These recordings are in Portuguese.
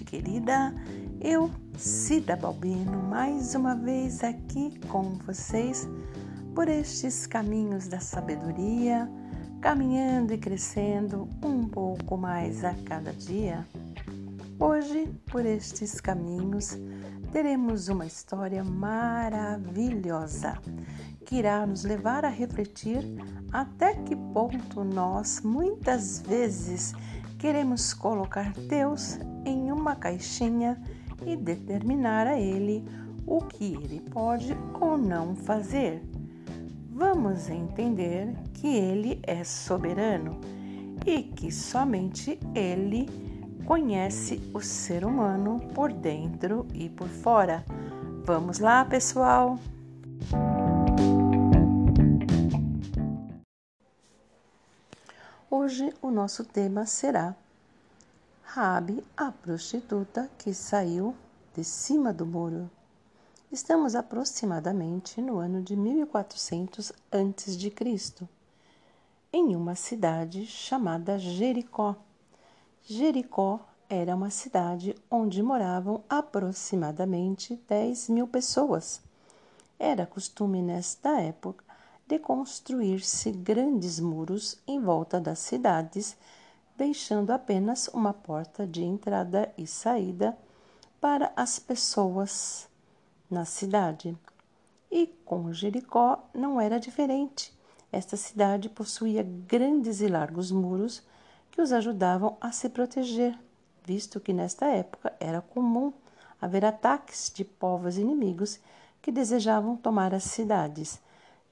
Querida. Eu, Cida Balbino, mais uma vez aqui com vocês por estes caminhos da sabedoria, caminhando e crescendo um pouco mais a cada dia. Hoje, por estes caminhos, teremos uma história maravilhosa que irá nos levar a refletir até que ponto nós muitas vezes queremos colocar Deus em uma caixinha e determinar a Ele o que Ele pode ou não fazer. Vamos entender que Ele é soberano e que somente Ele conhece o ser humano por dentro e por fora. Vamos lá, pessoal! Hoje o nosso tema será Rabi, a prostituta que saiu de cima do muro. Estamos aproximadamente no ano de 1400 a.C., em uma cidade chamada Jericó. Jericó era uma cidade onde moravam aproximadamente 10 mil pessoas. Era costume nesta época de construir-se grandes muros em volta das cidades, deixando apenas uma porta de entrada e saída para as pessoas na cidade. E com Jericó não era diferente. Esta cidade possuía grandes e largos muros que os ajudavam a se proteger, visto que nesta época era comum haver ataques de povos inimigos que desejavam tomar as cidades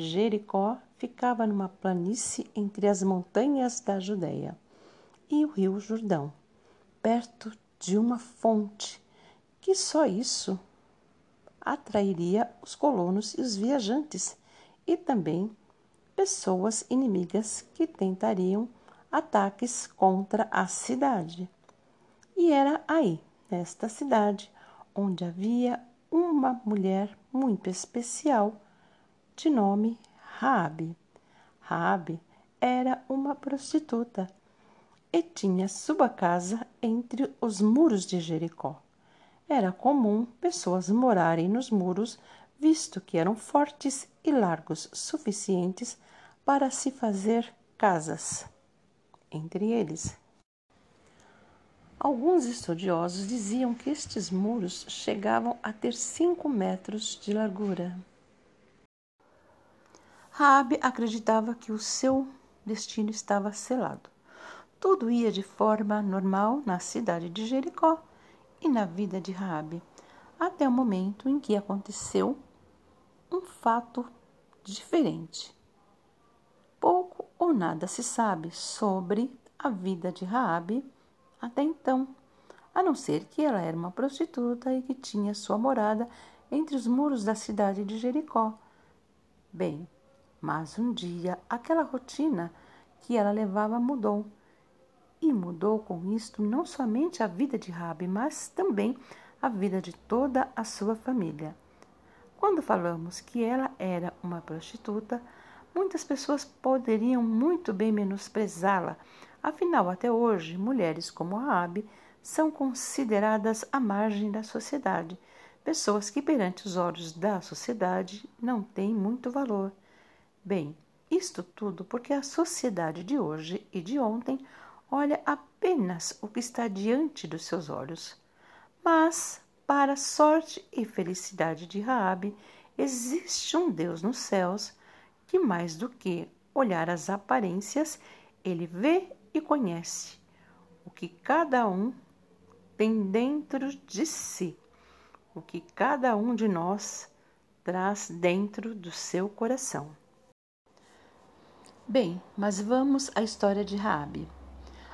Jericó ficava numa planície entre as montanhas da Judéia e o rio Jordão, perto de uma fonte, que só isso atrairia os colonos e os viajantes, e também pessoas inimigas que tentariam ataques contra a cidade. E era aí, nesta cidade, onde havia uma mulher muito especial de nome Raabe. Raabe era uma prostituta e tinha sua casa entre os muros de Jericó. Era comum pessoas morarem nos muros, visto que eram fortes e largos suficientes para se fazer casas entre eles. Alguns estudiosos diziam que estes muros chegavam a ter cinco metros de largura. Raabe acreditava que o seu destino estava selado. Tudo ia de forma normal na cidade de Jericó e na vida de Raabe, até o momento em que aconteceu um fato diferente. Pouco ou nada se sabe sobre a vida de Raabe até então, a não ser que ela era uma prostituta e que tinha sua morada entre os muros da cidade de Jericó. Bem, mas um dia aquela rotina que ela levava mudou. E mudou com isto não somente a vida de Rabi, mas também a vida de toda a sua família. Quando falamos que ela era uma prostituta, muitas pessoas poderiam muito bem menosprezá-la. Afinal, até hoje, mulheres como Rabi são consideradas à margem da sociedade, pessoas que perante os olhos da sociedade não têm muito valor. Bem, isto tudo porque a sociedade de hoje e de ontem olha apenas o que está diante dos seus olhos. Mas, para sorte e felicidade de Raabe, existe um Deus nos céus que mais do que olhar as aparências, ele vê e conhece o que cada um tem dentro de si, o que cada um de nós traz dentro do seu coração. Bem, mas vamos à história de Raabe.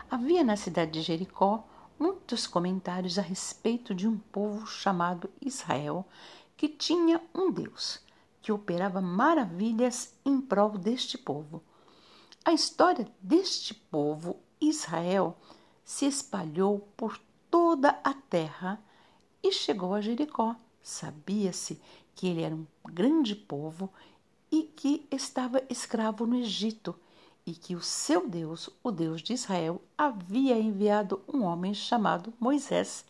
Havia na cidade de Jericó muitos comentários a respeito de um povo chamado Israel que tinha um Deus que operava maravilhas em prol deste povo. A história deste povo, Israel, se espalhou por toda a terra e chegou a Jericó. Sabia-se que ele era um grande povo e que estava escravo no Egito e que o seu Deus, o Deus de Israel, havia enviado um homem chamado Moisés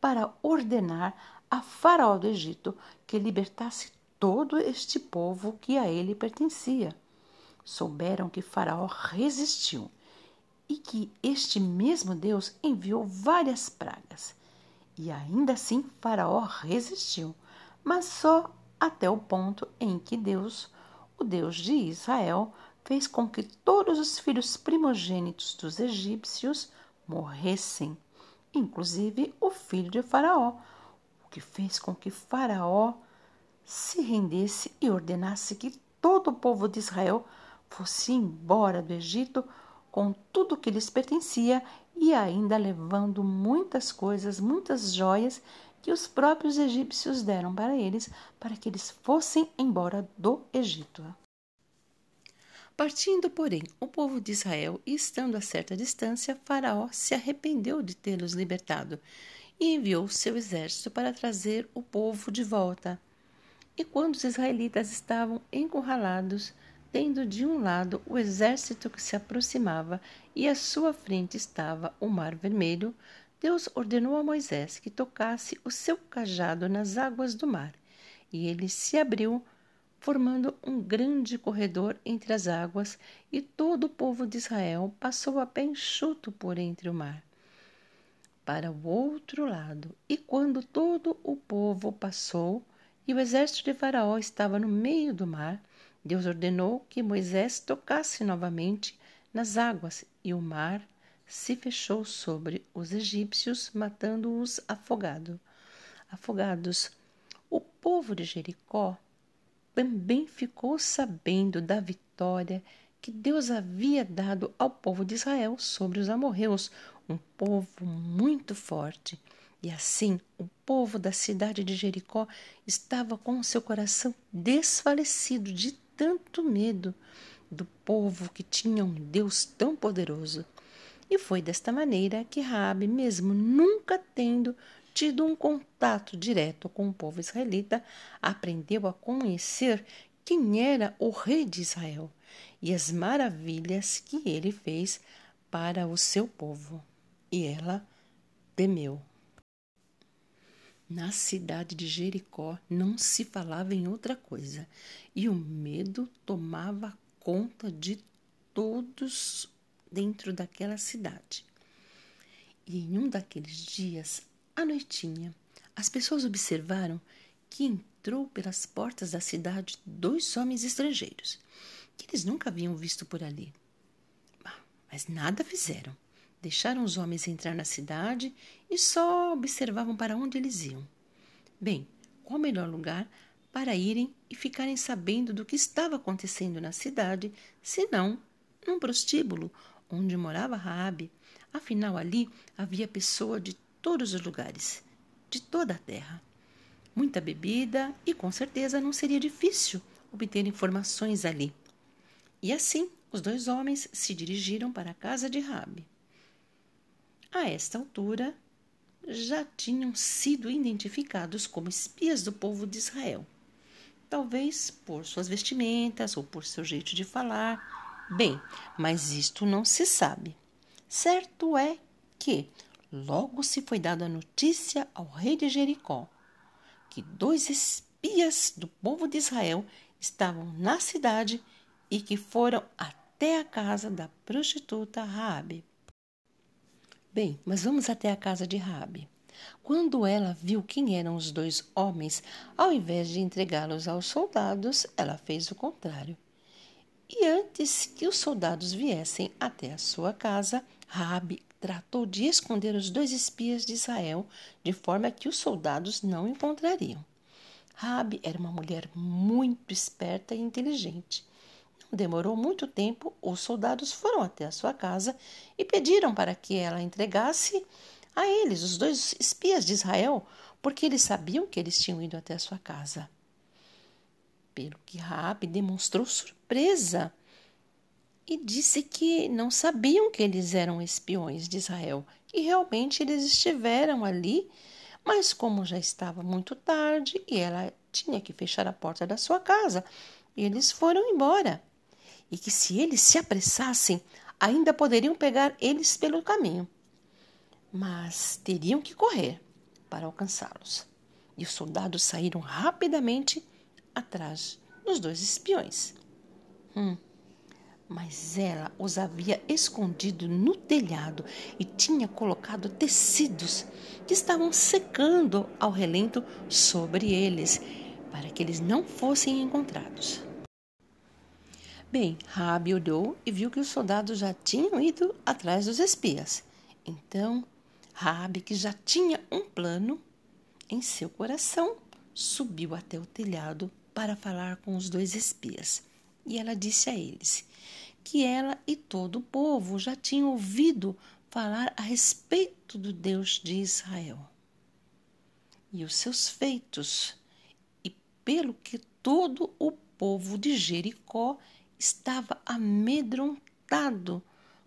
para ordenar a Faraó do Egito que libertasse todo este povo que a ele pertencia. Souberam que Faraó resistiu e que este mesmo Deus enviou várias pragas. E ainda assim Faraó resistiu, mas só até o ponto em que Deus, o Deus de Israel, fez com que todos os filhos primogênitos dos egípcios morressem, inclusive o filho de Faraó, o que fez com que Faraó se rendesse e ordenasse que todo o povo de Israel fosse embora do Egito com tudo que lhes pertencia e ainda levando muitas coisas, muitas joias que os próprios egípcios deram para eles, para que eles fossem embora do Egito. Partindo, porém, o povo de Israel e estando a certa distância, Faraó se arrependeu de tê-los libertado e enviou seu exército para trazer o povo de volta. E quando os israelitas estavam encurralados, tendo de um lado o exército que se aproximava e à sua frente estava o Mar Vermelho, Deus ordenou a Moisés que tocasse o seu cajado nas águas do mar, e ele se abriu formando um grande corredor entre as águas, e todo o povo de Israel passou a pé enxuto por entre o mar. Para o outro lado, e quando todo o povo passou, e o exército de Faraó estava no meio do mar, Deus ordenou que Moisés tocasse novamente nas águas, e o mar se fechou sobre os egípcios, matando-os afogado. afogados. O povo de Jericó também ficou sabendo da vitória que Deus havia dado ao povo de Israel sobre os amorreus, um povo muito forte. E assim, o povo da cidade de Jericó estava com seu coração desfalecido de tanto medo do povo que tinha um Deus tão poderoso. E foi desta maneira que Raabe, mesmo nunca tendo tido um contato direto com o povo israelita, aprendeu a conhecer quem era o rei de Israel e as maravilhas que ele fez para o seu povo. E ela temeu. Na cidade de Jericó não se falava em outra coisa, e o medo tomava conta de todos dentro daquela cidade. E em um daqueles dias à noitinha, as pessoas observaram que entrou pelas portas da cidade dois homens estrangeiros, que eles nunca haviam visto por ali. Mas nada fizeram. Deixaram os homens entrar na cidade e só observavam para onde eles iam. Bem, qual o melhor lugar para irem e ficarem sabendo do que estava acontecendo na cidade, senão num prostíbulo onde morava Raabe. Afinal, ali havia pessoa de todos os lugares, de toda a terra. Muita bebida e com certeza não seria difícil obter informações ali. E assim, os dois homens se dirigiram para a casa de Rabi. A esta altura, já tinham sido identificados como espias do povo de Israel. Talvez por suas vestimentas ou por seu jeito de falar. Bem, mas isto não se sabe. Certo é que Logo se foi dada notícia ao rei de Jericó que dois espias do povo de Israel estavam na cidade e que foram até a casa da prostituta Raabe. Bem, mas vamos até a casa de Raabe. Quando ela viu quem eram os dois homens, ao invés de entregá-los aos soldados, ela fez o contrário. E antes que os soldados viessem até a sua casa, Raabe tratou de esconder os dois espias de Israel, de forma que os soldados não encontrariam. Rabi era uma mulher muito esperta e inteligente. Não demorou muito tempo, os soldados foram até a sua casa e pediram para que ela entregasse a eles os dois espias de Israel, porque eles sabiam que eles tinham ido até a sua casa. Pelo que Rabi demonstrou surpresa e disse que não sabiam que eles eram espiões de Israel e realmente eles estiveram ali, mas como já estava muito tarde e ela tinha que fechar a porta da sua casa, eles foram embora. e que se eles se apressassem, ainda poderiam pegar eles pelo caminho. Mas teriam que correr para alcançá-los. E os soldados saíram rapidamente atrás dos dois espiões. Hum, mas ela os havia escondido no telhado e tinha colocado tecidos que estavam secando ao relento sobre eles, para que eles não fossem encontrados. Bem, Rabi olhou e viu que os soldados já tinham ido atrás dos espias. Então, Rabi, que já tinha um plano em seu coração, subiu até o telhado para falar com os dois espias. E ela disse a eles que ela e todo o povo já tinham ouvido falar a respeito do Deus de Israel e os seus feitos, e pelo que todo o povo de Jericó estava amedrontado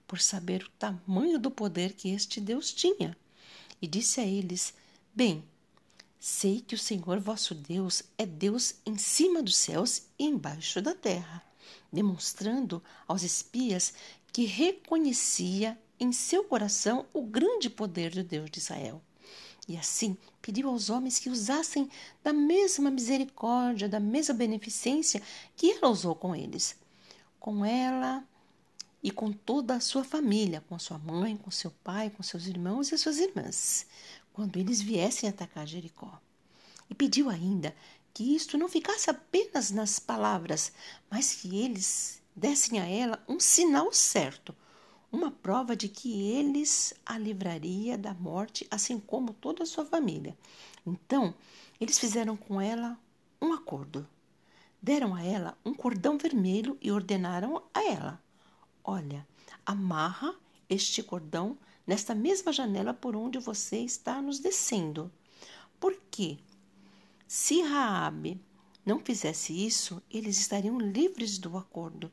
por saber o tamanho do poder que este Deus tinha. E disse a eles: Bem, sei que o Senhor vosso Deus é Deus em cima dos céus e embaixo da terra demonstrando aos espias que reconhecia em seu coração o grande poder do Deus de Israel. E assim pediu aos homens que usassem da mesma misericórdia, da mesma beneficência que ela usou com eles. Com ela e com toda a sua família, com a sua mãe, com seu pai, com seus irmãos e suas irmãs, quando eles viessem atacar Jericó. E pediu ainda que isto não ficasse apenas nas palavras, mas que eles dessem a ela um sinal certo, uma prova de que eles a livraria da morte, assim como toda a sua família. Então, eles fizeram com ela um acordo. Deram a ela um cordão vermelho e ordenaram a ela: Olha, amarra este cordão nesta mesma janela por onde você está nos descendo. Por quê? Se Raabe não fizesse isso, eles estariam livres do acordo,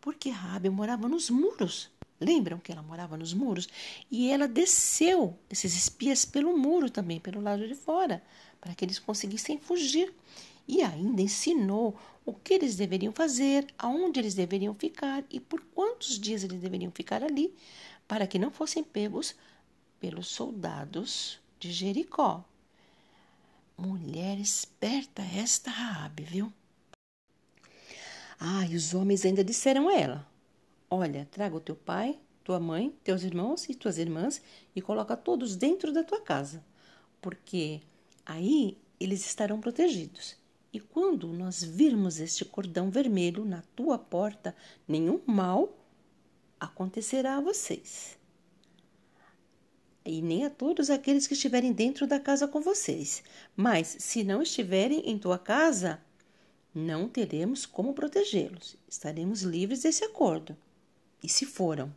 porque Raabe morava nos muros. Lembram que ela morava nos muros? E ela desceu esses espias pelo muro também, pelo lado de fora, para que eles conseguissem fugir. E ainda ensinou o que eles deveriam fazer, aonde eles deveriam ficar e por quantos dias eles deveriam ficar ali, para que não fossem pegos pelos soldados de Jericó. Mulher esperta esta Raabe, viu? Ah, e os homens ainda disseram a ela: Olha, traga o teu pai, tua mãe, teus irmãos e tuas irmãs e coloca todos dentro da tua casa, porque aí eles estarão protegidos. E quando nós virmos este cordão vermelho na tua porta, nenhum mal acontecerá a vocês e nem a todos aqueles que estiverem dentro da casa com vocês. Mas, se não estiverem em tua casa, não teremos como protegê-los. Estaremos livres desse acordo. E se foram?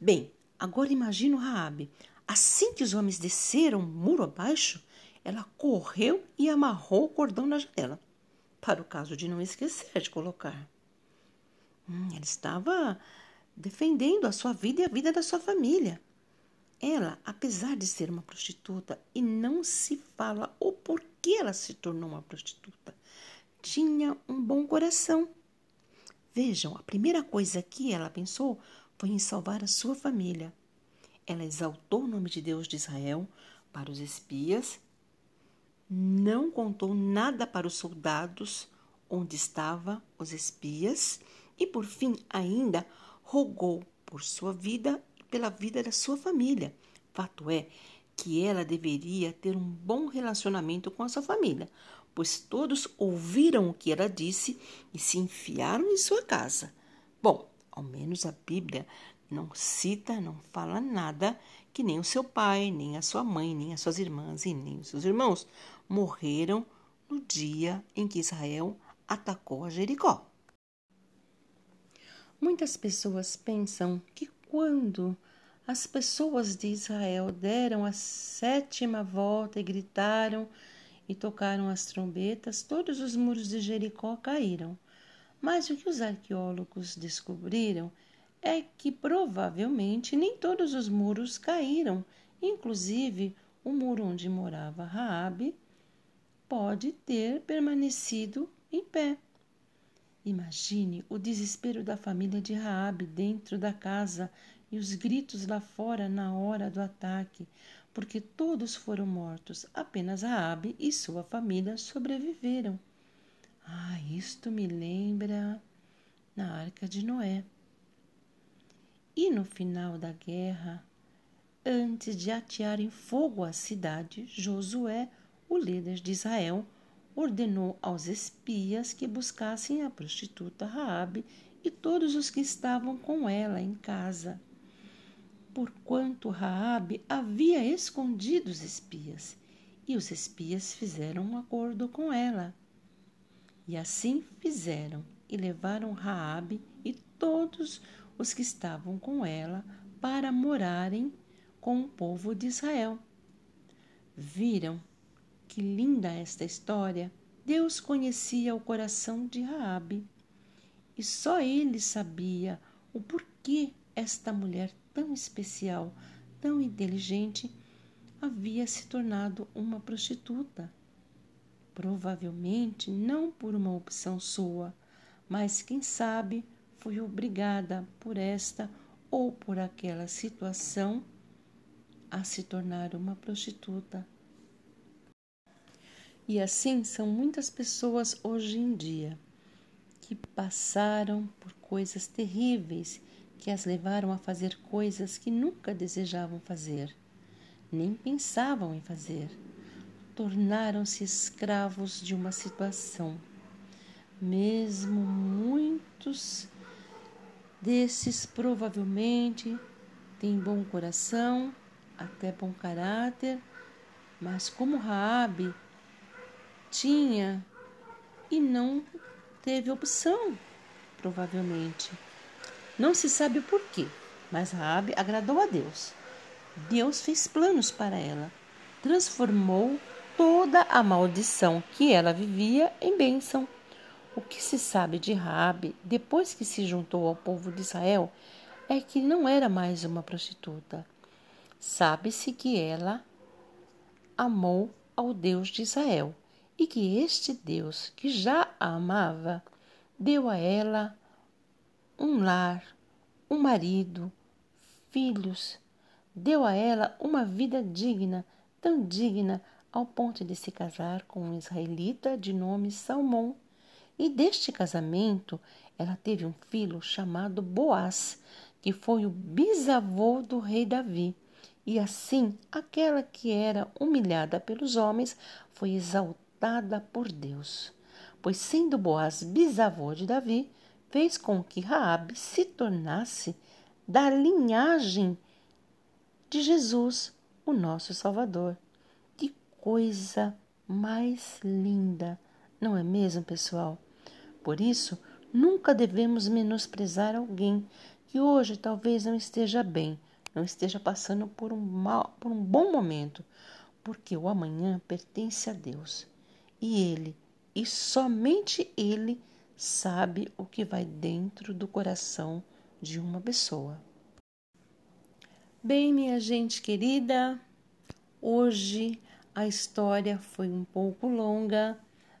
Bem, agora imagino Raabe. Assim que os homens desceram muro abaixo, ela correu e amarrou o cordão na janela, para o caso de não esquecer de colocar. Hum, ela estava defendendo a sua vida e a vida da sua família. Ela, apesar de ser uma prostituta, e não se fala o porquê ela se tornou uma prostituta, tinha um bom coração. Vejam, a primeira coisa que ela pensou foi em salvar a sua família. Ela exaltou o nome de Deus de Israel para os espias, não contou nada para os soldados onde estavam os espias e, por fim, ainda rogou por sua vida pela vida da sua família. Fato é que ela deveria ter um bom relacionamento com a sua família, pois todos ouviram o que ela disse e se enfiaram em sua casa. Bom, ao menos a Bíblia não cita, não fala nada que nem o seu pai, nem a sua mãe, nem as suas irmãs e nem os seus irmãos morreram no dia em que Israel atacou a Jericó. Muitas pessoas pensam que quando as pessoas de Israel deram a sétima volta e gritaram e tocaram as trombetas, todos os muros de Jericó caíram. Mas o que os arqueólogos descobriram é que provavelmente nem todos os muros caíram, inclusive o muro onde morava Raabe pode ter permanecido em pé. Imagine o desespero da família de Raabe dentro da casa e os gritos lá fora na hora do ataque, porque todos foram mortos, apenas Raabe e sua família sobreviveram. Ah, isto me lembra na Arca de Noé. E no final da guerra, antes de atearem fogo à cidade, Josué, o líder de Israel, ordenou aos espias que buscassem a prostituta Raabe e todos os que estavam com ela em casa. Porquanto Raabe havia escondido os espias, e os espias fizeram um acordo com ela. E assim fizeram, e levaram Raabe e todos os que estavam com ela para morarem com o povo de Israel. Viram que linda esta história! Deus conhecia o coração de Raabe e só ele sabia o porquê esta mulher tão especial, tão inteligente, havia se tornado uma prostituta. Provavelmente não por uma opção sua, mas quem sabe foi obrigada por esta ou por aquela situação a se tornar uma prostituta. E assim são muitas pessoas hoje em dia que passaram por coisas terríveis que as levaram a fazer coisas que nunca desejavam fazer, nem pensavam em fazer. Tornaram-se escravos de uma situação. Mesmo muitos desses provavelmente têm bom coração, até bom caráter, mas como Raabe tinha e não teve opção, provavelmente. Não se sabe o porquê, mas Raabe agradou a Deus. Deus fez planos para ela, transformou toda a maldição que ela vivia em bênção. O que se sabe de Raabe depois que se juntou ao povo de Israel é que não era mais uma prostituta. Sabe-se que ela amou ao Deus de Israel e que este Deus, que já a amava, deu a ela um lar, um marido, filhos, deu a ela uma vida digna, tão digna ao ponto de se casar com um israelita de nome Salmão. E deste casamento ela teve um filho chamado Boaz, que foi o bisavô do rei Davi. E assim, aquela que era humilhada pelos homens foi exaltada dada por Deus, pois sendo Boaz bisavô de Davi, fez com que Raabe se tornasse da linhagem de Jesus, o nosso Salvador. Que coisa mais linda, não é mesmo, pessoal? Por isso, nunca devemos menosprezar alguém que hoje talvez não esteja bem, não esteja passando por um, mal, por um bom momento, porque o amanhã pertence a Deus e ele, e somente ele, sabe o que vai dentro do coração de uma pessoa. Bem, minha gente querida, hoje a história foi um pouco longa,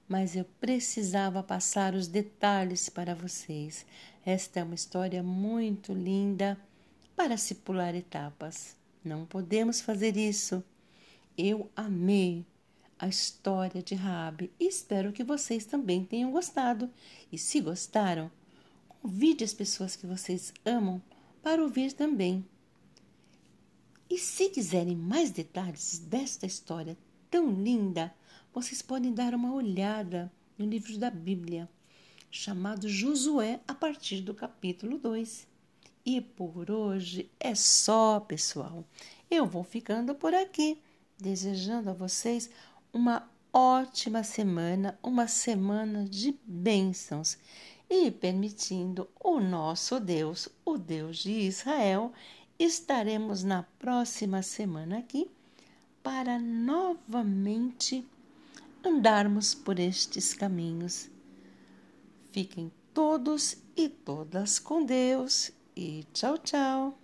mas eu precisava passar os detalhes para vocês. Esta é uma história muito linda para se pular etapas. Não podemos fazer isso. Eu amei a história de Raabe espero que vocês também tenham gostado. E se gostaram, convide as pessoas que vocês amam para ouvir também. E se quiserem mais detalhes desta história tão linda, vocês podem dar uma olhada no livro da Bíblia, chamado Josué, a partir do capítulo 2. E por hoje é só, pessoal. Eu vou ficando por aqui, desejando a vocês uma ótima semana, uma semana de bênçãos e permitindo o nosso Deus, o Deus de Israel, estaremos na próxima semana aqui para novamente andarmos por estes caminhos. Fiquem todos e todas com Deus e tchau, tchau.